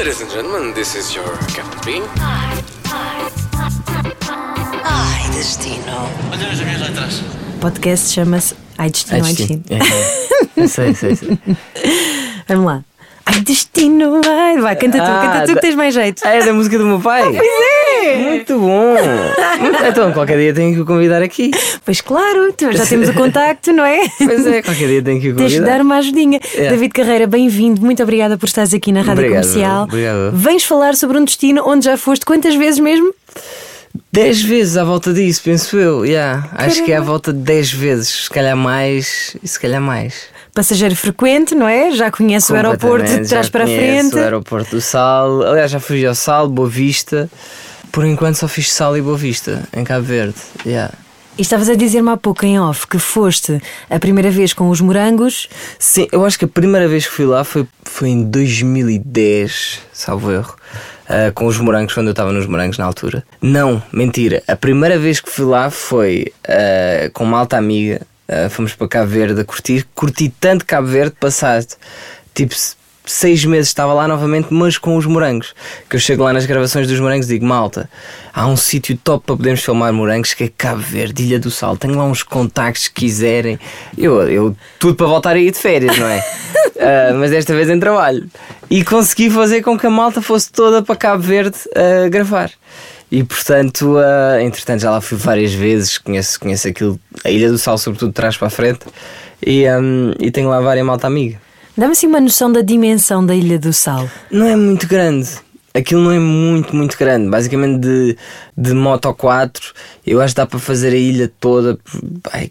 Ladies and gentlemen, this is your Captain Bean. Ai, destino. Olha as minhas letras. O podcast chama-se Ai Destino, Ai Destino. É, é. Sei, sei, sei. Vamos lá. Ai Destino, vai, vai, canta tu, Ah, canta tu que tens mais jeito. Ah, é da música do meu pai? Pois é! Muito bom! Então, qualquer dia tenho que o convidar aqui. Pois claro, já temos o contacto, não é? Pois é, qualquer dia tenho que o Tens de convidar. dar uma ajudinha. É. David Carreira, bem-vindo. Muito obrigada por estares aqui na Rádio Obrigado, Comercial. obrigado. Vens falar sobre um destino onde já foste quantas vezes mesmo? Dez vezes à volta disso, penso eu. Yeah. Acho que é à volta de dez vezes. Se calhar mais e se calhar mais. Passageiro frequente, não é? Já conhece o aeroporto de trás para a frente. O aeroporto do Sal. Aliás, já fui ao Sal, Boa Vista. Por enquanto só fiz Sal e Boa Vista, em Cabo Verde. Yeah. E estavas a dizer-me há pouco em off que foste a primeira vez com os morangos. Sim, eu acho que a primeira vez que fui lá foi, foi em 2010, salvo erro. ah, com os morangos, quando eu estava nos morangos na altura. Não, mentira. A primeira vez que fui lá foi ah, com uma alta amiga. Ah, fomos para Cabo Verde a curtir. Curti tanto Cabo Verde, passado tipo seis meses estava lá novamente, mas com os morangos. Que eu chego lá nas gravações dos morangos e digo: Malta, há um sítio top para podermos filmar morangos que é Cabo Verde, Ilha do Sal. Tenho lá uns contactos que quiserem. Eu, eu tudo para voltar a ir de férias, não é? Ah, mas desta vez em trabalho. E consegui fazer com que a malta fosse toda para Cabo Verde a gravar. E portanto, ah, entretanto, já lá fui várias vezes, conheço, conheço aquilo, a Ilha do Sal, sobretudo de trás para a frente, e, ahm, e tenho lá várias malta amiga. Dá-me assim uma noção da dimensão da Ilha do Sal. Não é muito grande. Aquilo não é muito, muito grande. Basicamente de, de moto 4, eu acho que dá para fazer a ilha toda por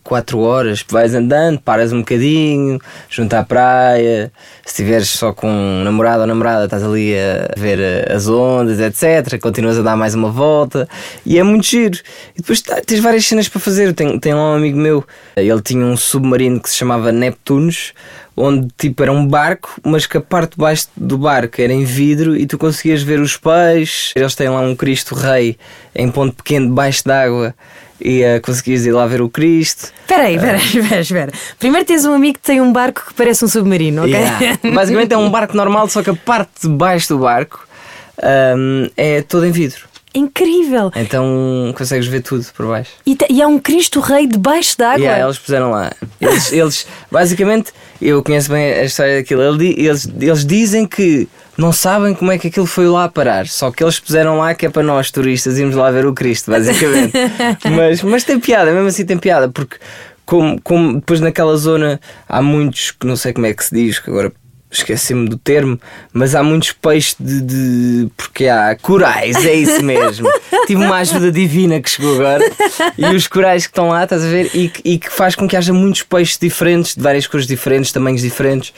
4 horas. Vais andando, paras um bocadinho, junto à praia. Se estiveres só com um namorado ou namorada, estás ali a ver eh, as ondas, etc. Continuas a dar mais uma volta e é muito giro. E depois tá- tens várias cenas para fazer. Tem, tem lá um amigo meu, ele tinha um submarino que se chamava Neptunos onde tipo era um barco, mas que a parte de baixo do barco era em vidro e tu conseguias ver os peixes. Eles têm lá um Cristo Rei em ponto pequeno debaixo d'água e uh, conseguias ir lá ver o Cristo. Espera aí, espera, espera, espera. Primeiro tens um amigo que tem um barco que parece um submarino, ok? Yeah. Basicamente é um barco normal, só que a parte de baixo do barco um, é toda em vidro. Incrível! Então consegues ver tudo por baixo. E, e há um Cristo Rei debaixo d'água. Yeah, eles puseram lá. Eles, eles, basicamente, eu conheço bem a história daquilo. Eles, eles dizem que não sabem como é que aquilo foi lá parar. Só que eles puseram lá que é para nós, turistas, irmos lá ver o Cristo, basicamente. mas, mas tem piada, mesmo assim tem piada, porque como, como depois naquela zona há muitos, que não sei como é que se diz, que agora esqueci-me do termo, mas há muitos peixes de, de- porque há corais, é isso mesmo. Tive uma ajuda divina que chegou agora e os corais que estão lá, estás a ver, e, que- e que faz com que haja muitos peixes diferentes, de várias cores diferentes, tamanhos diferentes.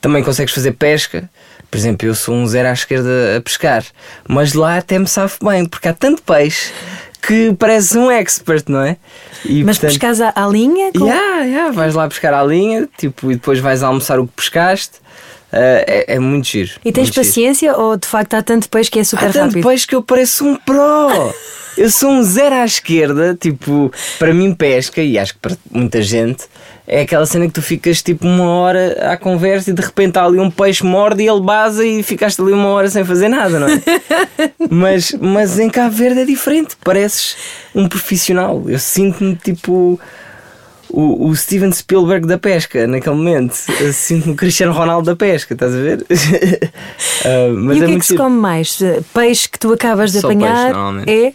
Também consegues fazer pesca. Por exemplo, eu sou um zero à esquerda a pescar, mas lá até me sabe bem, porque há tanto peixe que parece um expert, não é? E, Mas portanto, pescas à, à linha? com- Yeah, yeah, vais lá pescar à linha tipo, e depois vais almoçar o que pescaste. Ah, é, é muito giro. E tens muito giro. paciência ou de facto há tanto peixe que é super Há tanto rápido? peixe que eu pareço um pro. Eu sou um zero à esquerda, tipo, para mim pesca, e acho que para muita gente, é aquela cena que tu ficas tipo uma hora à conversa e de repente há ali um peixe morde e ele baza e ficaste ali uma hora sem fazer nada, não é? mas, mas em Cabo Verde é diferente, pareces um profissional. Eu sinto-me tipo o, o Steven Spielberg da pesca naquele momento. Sinto-me o Cristiano Ronaldo da pesca, estás a ver? Ah, mas e o que é, muito que se come mais? Peixe que tu acabas de Só peixe, apanhar normalmente. é.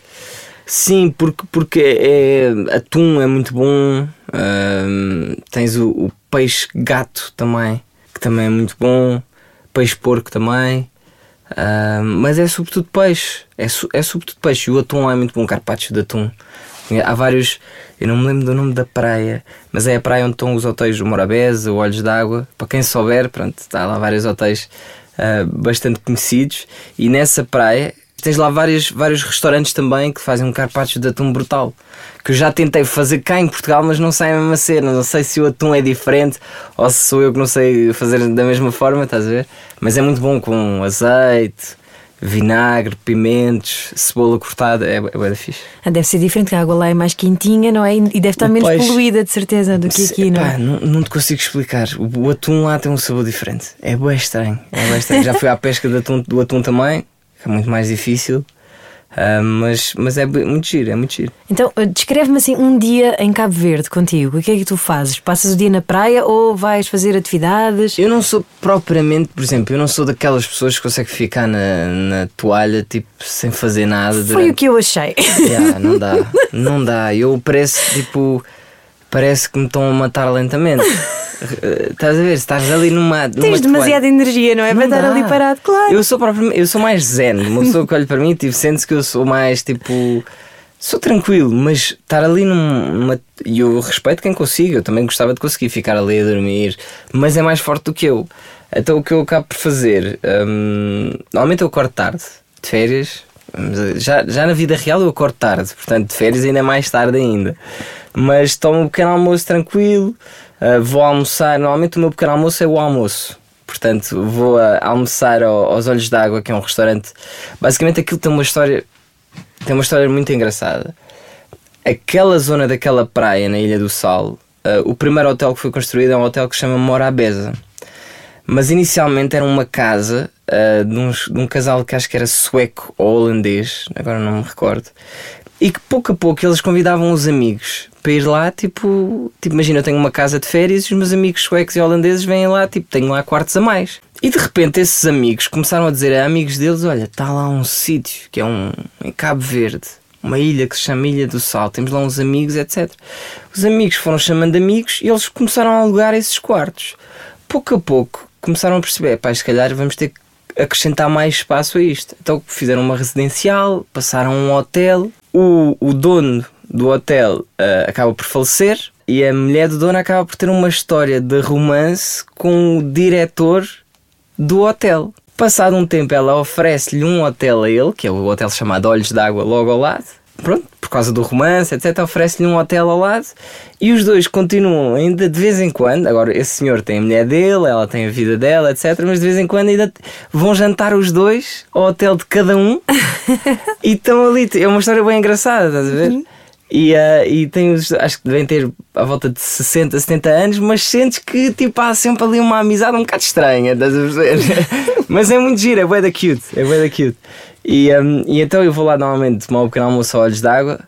Sim, porque, porque é, atum é muito bom. ahm, tens o, o peixe gato também, que também é muito bom. Peixe porco também. ahm, mas é sobretudo peixe. É, é sobretudo peixe. E o atum é muito bom, carpaccio de atum. Há vários, eu não me lembro do nome da praia, mas é a praia onde estão os hotéis o Morabeza, o Olhos d'Água. Para quem souber, pronto, está lá vários hotéis ah, bastante conhecidos. E nessa praia tens lá vários, vários restaurantes também que fazem um carpaccio de atum brutal. Que eu já tentei fazer cá em Portugal, mas não sai a mesma cena. Não sei se o atum é diferente ou se sou eu que não sei fazer da mesma forma, estás a ver? Mas é muito bom com azeite. Vinagre, pimentos, cebola cortada, é, é bué fixe. Ah, Deve ser diferente, que a água lá é mais quentinha, não é? E deve estar menos poluída, de certeza, do que aqui, não Pá, é? não, não te consigo explicar. O, o atum lá tem um sabor diferente. É bué estranho. É bué estranho. Já fui à pesca de atum- do atum também, que é muito mais difícil. Ah, mas, mas é muito giro, é muito giro. Então, eh, descreve-me assim um dia em Cabo Verde contigo. O que é que tu fazes? Passas o dia na praia ou vais fazer atividades? Eu não sou propriamente, por exemplo, eu não sou daquelas pessoas que conseguem ficar na, na toalha tipo sem fazer nada. Foi durante- o que eu achei. Yeah, não dá, não dá. Eu parece tipo. Parece que me estão a matar lentamente. Eh, Estás a ver? Estás ali numa. numa Tens demasiada toalha. energia, não é? Para Não estar dá. ali parado, claro. Eu sou propriamente, eu sou mais zen. Uma pessoa que olha para mim tipo, sente-se que eu sou mais tipo. Sou tranquilo, mas estar ali num- numa. E eu respeito quem consiga, eu também gostava de conseguir ficar ali a dormir, mas é mais forte do que eu. Então o que eu acabo por fazer. hum, normalmente eu acordo tarde, de férias. Mas Já, já na vida real eu acordo tarde, portanto de férias ainda é mais tarde ainda. Mas tomo um pequeno almoço tranquilo, ah, vou almoçar. Normalmente o meu pequeno almoço é o almoço. Portanto, vou a almoçar ao- aos Olhos d'Água, que é um restaurante. Basicamente, aquilo tem uma história, tem uma história muito engraçada. Aquela zona daquela praia na Ilha do Sal, o primeiro hotel que foi construído é um hotel que se chama Morabeza. Mas inicialmente era uma casa ah, de, uns- de um casal que acho que era sueco ou holandês, agora não me recordo. E que pouco a pouco eles convidavam os amigos para ir lá, tipo, tipo, imagina, eu tenho uma casa de férias e os meus amigos suecos e holandeses vêm lá, tipo, tenho lá quartos a mais. E de repente esses amigos começaram a dizer a amigos deles: Olha, está lá um sítio que é um em Cabo Verde, uma ilha que se chama Ilha do Sal, temos lá uns amigos, etc. Os amigos foram chamando amigos e eles começaram a alugar esses quartos. Pouco a pouco começaram a perceber: pá, se calhar vamos ter que acrescentar mais espaço a isto. Então fizeram uma residencial, passaram um hotel. O, o dono do hotel ah, acaba por falecer e a mulher do dono acaba por ter uma história de romance com o diretor do hotel. Passado um tempo, ela oferece-lhe um hotel a ele, que é o hotel chamado Olhos d'Água, logo ao lado. Pronto, por causa do romance, etc. Oferece-lhe um hotel ao lado e os dois continuam ainda de vez em quando. Agora, esse senhor tem a mulher dele, ela tem a vida dela, etc. Mas de vez em quando ainda vão jantar os dois ao hotel de cada um e estão ali. É uma história bem engraçada, estás a ver? E, ah, e tem os, acho que devem ter à volta de 60, 70 anos, mas sentes que tipo, há sempre ali uma amizade um bocado estranha, estás a perceber? mas é muito giro, é bué da cute, é bué da cute. E, um, e então eu vou lá normalmente tomar um pequeno almoço a olhos d'água,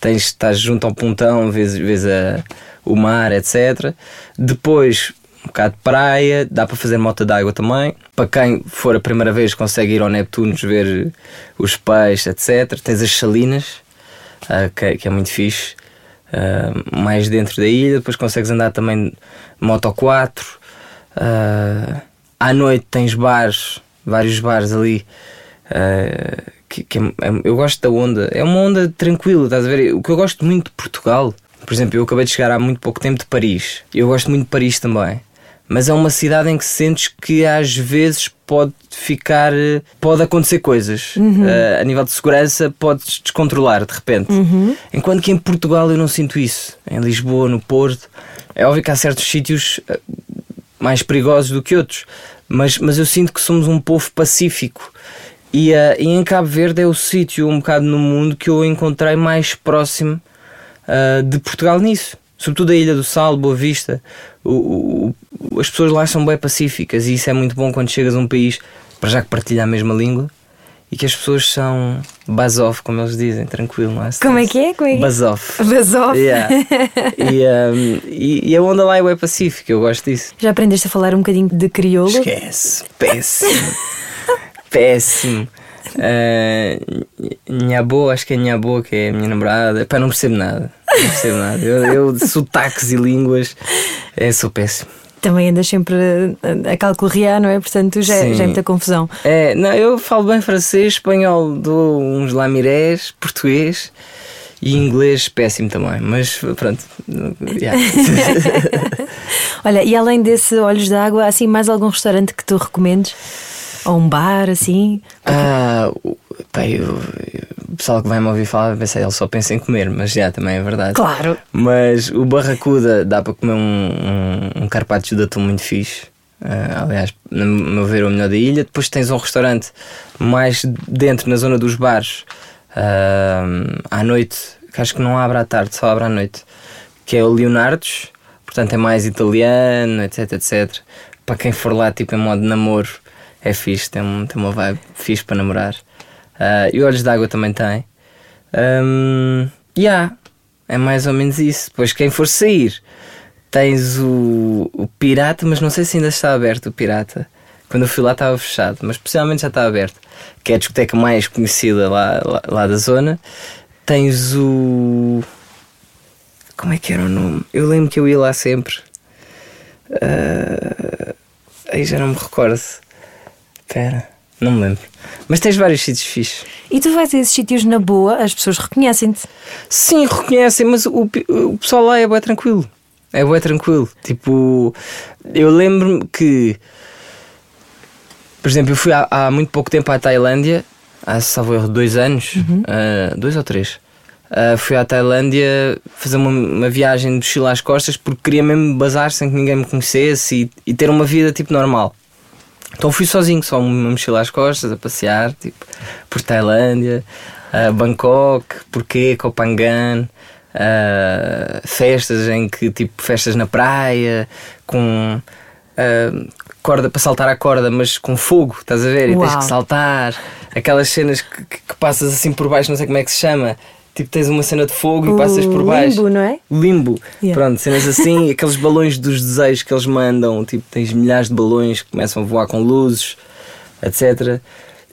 tens, estás junto ao pontão, vês, vês a, o mar, etc. Depois um bocado de praia, dá para fazer moto d'água também. Para quem for a primeira vez consegue ir ao Neptunos ver os peixes, etc. Tens as salinas, ah, que, que é muito fixe. ah, mais dentro da ilha, depois consegues andar também moto 4. ah, à noite tens bares, vários bares ali. Ah, que, que é- é- eu gosto da onda, é uma onda tranquila, estás a ver? O que eu gosto muito de Portugal, por exemplo, eu acabei de chegar há muito pouco tempo de Paris, eu gosto muito de Paris também, mas é uma cidade em que sentes que às vezes pode ficar, eh, pode acontecer coisas Ah, a nível de segurança, podes descontrolar de repente. Enquanto que em Portugal eu não sinto isso, em Lisboa, no Porto, é óbvio que há certos sítios mais perigosos do que outros, mas, mas eu sinto que somos um povo pacífico. E, ah, e em Cabo Verde é o sítio um bocado no mundo que eu encontrei mais próximo ah, de Portugal nisso. Sobretudo a Ilha do Sal, Boa Vista. O- o- as pessoas lá são bem pacíficas e isso é muito bom quando chegas a um país para já que partilha a mesma língua e que as pessoas são buzz-off, como eles dizem, tranquilo, não é? Como é que é? Como é que é? Buzz-off. Buzz-off. Yeah. e, um, e, e a onda lá é bem pacífica, eu gosto disso. Já aprendeste a falar um bocadinho de crioulo? Esquece, péssimo. péssimo. Uh, minha boa, acho que é minha boa, que é a minha namorada. Pá, não percebo nada. Não percebo nada. Eu, eu de sotaques e línguas, é, sou péssimo. Também andas sempre a, a calcorrear, não é? Portanto, já, Sim. já é muita confusão. É, não, eu falo bem francês, espanhol, dou uns lamirés, português e inglês péssimo também. Mas pronto. yeah. Olha, e além desse Olhos d'Água, há assim mais algum restaurante que tu recomendes? Ou um bar, assim? Ah, eu- o pessoal que vai me ouvir falar vai pensar, ele só pensa em comer, mas já também é verdade. Claro. Mas o Barracuda dá para comer um, um, um carpaccio de atum muito fixe. Uh, aliás, no meu ver, o melhor da ilha. Depois tens um restaurante mais dentro, na zona dos bares, uh, à noite, que acho que não abre à tarde, só abre à noite, que é o Leonardo's. Portanto, é mais italiano, etc, etc. Para quem for lá, tipo, em modo de namoro, é fixe, tem, tem uma vibe fixe para namorar. Uh, e Olhos d'Água também tem. Um, yeah, é mais ou menos isso. Depois, quem for sair Tens o, o Pirata, mas não sei se ainda está aberto o Pirata. Quando eu fui lá estava fechado, mas especialmente já está aberto. Que é a discoteca mais conhecida lá, lá, lá da zona. Tens o. Como é que era o nome? Eu lembro que eu ia lá sempre. Uh... Aí já não me recordo. Não me lembro. Mas tens vários sítios fixos. E tu vais a esses sítios na boa, as pessoas reconhecem-te? Sim, reconhecem, mas o, o pessoal lá é bem tranquilo. É bem tranquilo. Tipo, eu lembro-me que, por exemplo, eu fui há, há, muito pouco tempo à Tailândia, há, salvo erro, dois anos, uhum. uh, dois ou três. Uh, fui à Tailândia fazer uma, uma viagem de mochila às costas porque queria mesmo bazar sem que ninguém me conhecesse e, e ter uma vida tipo normal. Então fui sozinho, só uma mochila às costas, a passear, tipo, por Tailândia, uh, Bangkok, Phuket, Kopangan, uh, festas em que tipo festas na praia com uh, corda para saltar a corda, mas com fogo, estás a ver? E Uau. tens que saltar, aquelas cenas que, que, passas assim por baixo, não sei como é que se chama. Tipo, tens uma cena de fogo o e passas por baixo. Limbo, não é? Limbo. Yeah. Pronto, cenas assim, aqueles balões dos desejos que eles mandam. Tipo, tens milhares de balões que começam a voar com luzes, etc.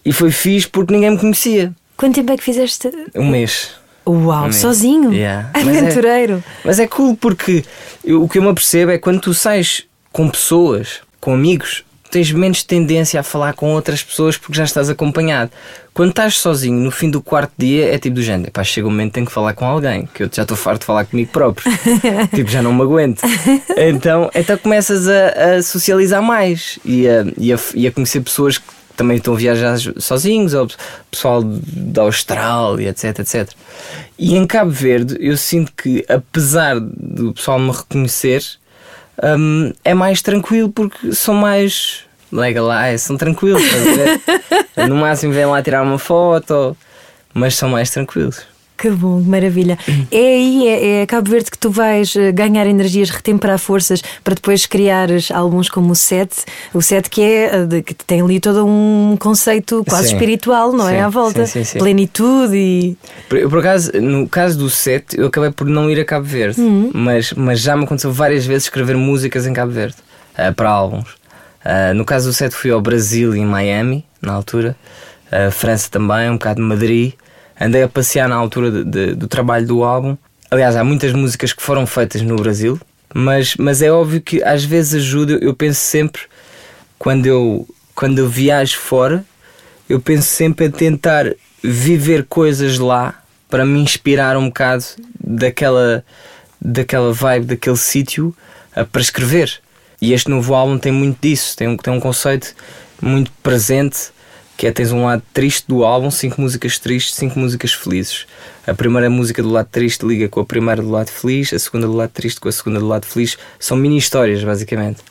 E foi fixe porque ninguém me conhecia. Quanto tempo é que fizeste? Um mês. Uau, sozinho? Yeah. Aventureiro. Mas é, mas é cool porque eu, o que eu me apercebo é quando tu sais com pessoas, com amigos, tens menos tendência a falar com outras pessoas porque já estás acompanhado. Quando estás sozinho no fim do quarto dia é tipo do género, pá, chega um momento que tenho que falar com alguém, que eu já estou farto de falar comigo próprio. tipo, já não me aguento. Então, então começas a, a socializar mais e a, e, a, e a conhecer pessoas que também estão a viajar sozinhos, ou pessoal da Austrália, etc, etc. E em Cabo Verde eu sinto que, apesar do pessoal me reconhecer, um, é mais tranquilo porque são mais legalize, são tranquilos. no máximo vêm lá tirar uma foto, mas são mais tranquilos. Que bom, que maravilha. É aí, é, é Cabo Verde que tu vais eh, ganhar energias, retemperar forças para depois criares álbuns como o Sete. O Sete que é eh, que tem ali todo um conceito quase sim, espiritual, não é? sim, é? À volta. Sim, Plenitude e. Por, por acaso, no caso do Sete, eu acabei por não ir a Cabo Verde, uhum. mas, mas já me aconteceu várias vezes escrever músicas em Cabo Verde uh, para álbuns. Uh, no caso do Sete, fui ao Brasil e em Miami, na altura. Uh, França também, um bocado de Madrid andei a passear na altura de, de, do trabalho do álbum. Aliás, há muitas músicas que foram feitas no Brasil, mas, mas é óbvio que às vezes ajuda. Eu penso sempre, quando eu, quando eu viajo fora, eu penso sempre a tentar viver coisas lá para me inspirar um bocado daquela, daquela vibe, daquele sítio para escrever. E este novo álbum tem muito disso, tem um, tem um conceito muito presente que é tens um lado triste do álbum, cinco músicas tristes, cinco músicas felizes. A primeira música do lado triste liga com a primeira do lado feliz, a segunda do lado triste com a segunda do lado feliz. São mini histórias, basicamente.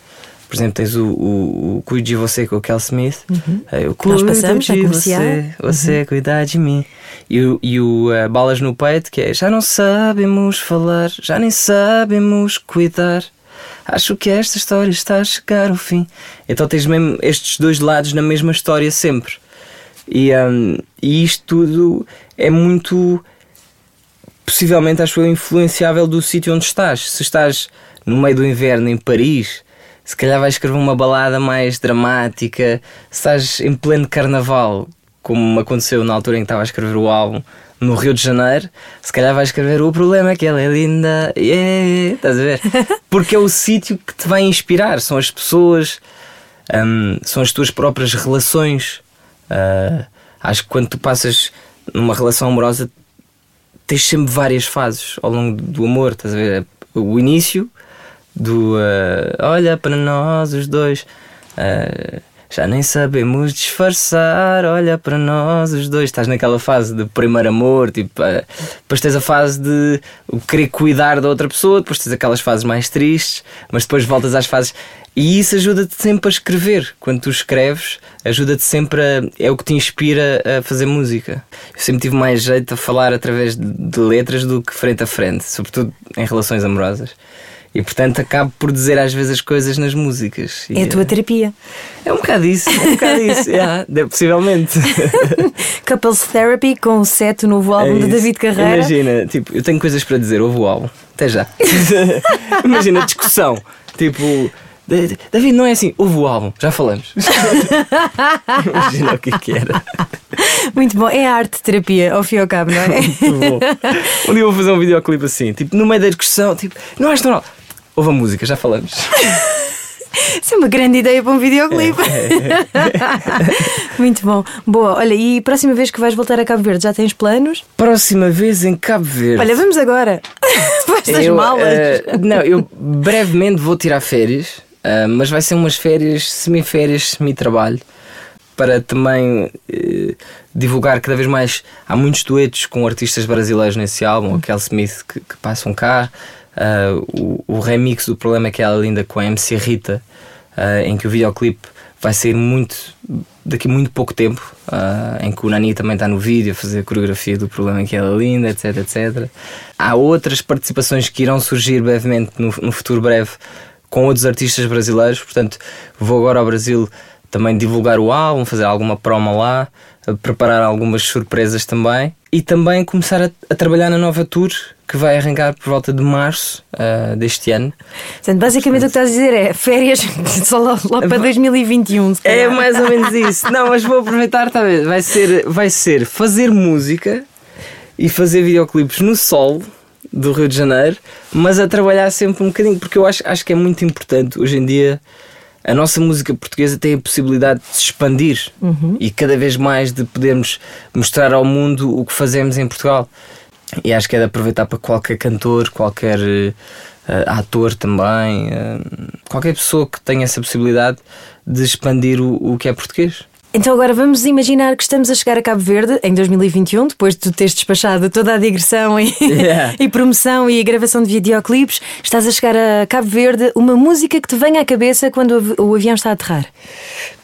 Por exemplo, tens o, o, o Cuide de Você com o Kel Smith. Uhum. Eu cuido Nós passamos de você, você uhum. cuidar de mim. E o, e o uh, Balas no Peito, que é Já não sabemos falar, já nem sabemos cuidar. Acho que esta história está a chegar ao fim. Então tens mesmo estes dois lados na mesma história sempre. E, um, e isto tudo é muito possivelmente acho eu influenciável do sítio onde estás. Se estás no meio do inverno em Paris, se calhar vais escrever uma balada mais dramática. Se estás em pleno carnaval, como aconteceu na altura em que estava a escrever o álbum, no Rio de Janeiro, se calhar vais escrever o problema é que ela é linda, yeah, estás a ver? Porque é o sítio que te vai inspirar, são as pessoas, um, são as tuas próprias relações. Uh, acho que quando tu passas numa relação amorosa, tens sempre várias fases ao longo do amor, estás a ver? O início do uh, olha para nós os dois. Uh, Já nem sabemos disfarçar, olha para nós os dois. Estás naquela fase de primeiro amor, tipo, eh, depois tens a fase de querer cuidar da outra pessoa, depois tens aquelas fases mais tristes, mas depois voltas às fases. E isso ajuda-te sempre a escrever. Quando tu escreves, ajuda-te sempre a. é o que te inspira a fazer música. Eu sempre tive mais jeito a falar através de, de letras do que frente a frente, sobretudo em relações amorosas. E portanto acabo por dizer às vezes as coisas nas músicas. É a tua terapia. é um bocado isso, é um bocado isso, yeah, de- possivelmente. Couples Therapy com o set, o novo álbum É de. David Carreira. Imagina, tipo, eu tenho coisas para dizer, ouve o álbum. Até já. Imagina, discussão. Tipo, "Da- da- David, não é assim, ouve o álbum, já falamos. Imagina o que é que era. Muito bom. É a arte terapia, ao fim e ao cabo, não é? Muito bom. Um dia eu vou fazer um videoclipe assim, tipo, no meio da discussão, tipo, não és normal. Ouve a música, já falamos. Isso é uma grande ideia para um videoclipe. Muito bom. Boa, olha, e próxima vez que vais voltar a Cabo Verde, já tens planos? Próxima vez em Cabo Verde. Olha, vamos agora. Eu, malas. eh, não, eu brevemente vou tirar férias, eh, mas vai ser umas férias, semi-férias, semi-trabalho, para também eh, divulgar cada vez mais. Há muitos duetos com artistas brasileiros nesse álbum, o Kel Smith que, que passam cá, eh, o, o remix do Problema é que ela linda com a MC Rita, eh, em que o videoclipe vai sair muito daqui muito pouco tempo, ah, em que o Nani também está no vídeo a fazer a coreografia do problema que ela é linda, etc, etc. Há outras participações que irão surgir brevemente no, no futuro breve com outros artistas brasileiros, portanto vou agora ao Brasil também divulgar o álbum, fazer alguma promo lá, preparar algumas surpresas também e também começar a, a trabalhar na nova tour que vai arrancar por volta de março ah, deste ano. Portanto, basicamente o que estás a dizer é férias só lá, lá para 2021. se É calhar. mais ou menos isso. Não, mas vou aproveitar, tá bem? Vai ser, vai ser fazer música e fazer videoclipes no sol do Rio de Janeiro, mas a trabalhar sempre um bocadinho, porque eu acho, acho que é muito importante hoje em dia. A nossa música portuguesa tem a possibilidade de se expandir e cada vez mais de podermos mostrar ao mundo o que fazemos em Portugal. E acho que é de aproveitar para qualquer cantor, qualquer eh, ator também, eh, qualquer pessoa que tenha essa possibilidade de expandir o, o que é português. Então agora vamos imaginar que estamos a chegar a Cabo Verde em 2021, depois de tu teres despachado toda a digressão e, Yeah. e promoção e gravação de videoclipes, estás a chegar a Cabo Verde, uma música que te venha à cabeça quando o avi- o avião está a aterrar.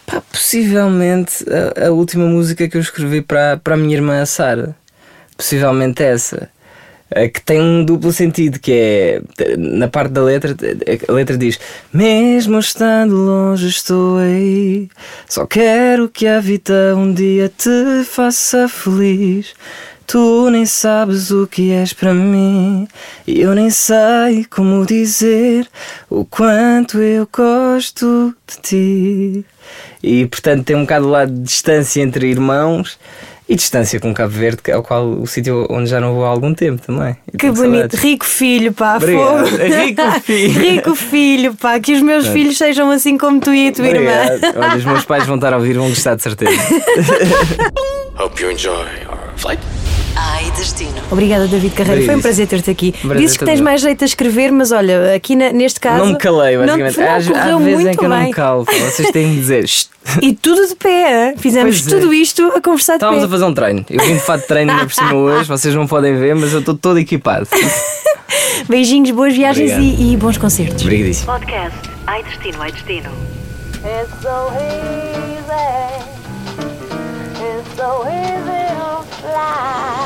Pá, possivelmente a, a última música que eu escrevi para, para a minha irmã Sara. Possivelmente essa. Que tem um duplo sentido, que é na parte da letra, a letra diz: Mesmo estando longe, estou aí. Só quero que a vida um dia te faça feliz. Tu nem sabes o que és para mim, e eu nem sei como dizer o quanto eu gosto de ti. E portanto tem um bocado lá de distância entre irmãos e distância com Cabo Verde, que é o, qual, o sítio onde já não vou há algum tempo também. E Que bonito, saudades. rico filho, pá, Obrigado. fogo. Rico filho. rico filho, pá, que os meus filhos sejam assim como tu e a tua irmã. Obrigado. Olha, os meus pais vão estar a ouvir, vão gostar de certeza. Hope you enjoy our flight. Ai, destino. Obrigada, David Carreira. Foi um prazer ter-te aqui. Prazer Dizes que tens meu. mais jeito a escrever, mas olha, aqui na- neste caso. não me calei, basicamente. Não, não, às, às vezes muito é que eu não me calo. Vocês têm de dizer. E tudo de pé, fizemos Pois é. tudo isto a conversar de Estávamos pé. a fazer um treino. Eu vim de fato de treino ainda por cima hoje, vocês não podem ver, mas eu estou todo equipado. Beijinhos, boas viagens e, e bons concertos. Obrigadíssimo. Podcast Ai Destino, Ai Destino. It's so easy. It's so easy to fly.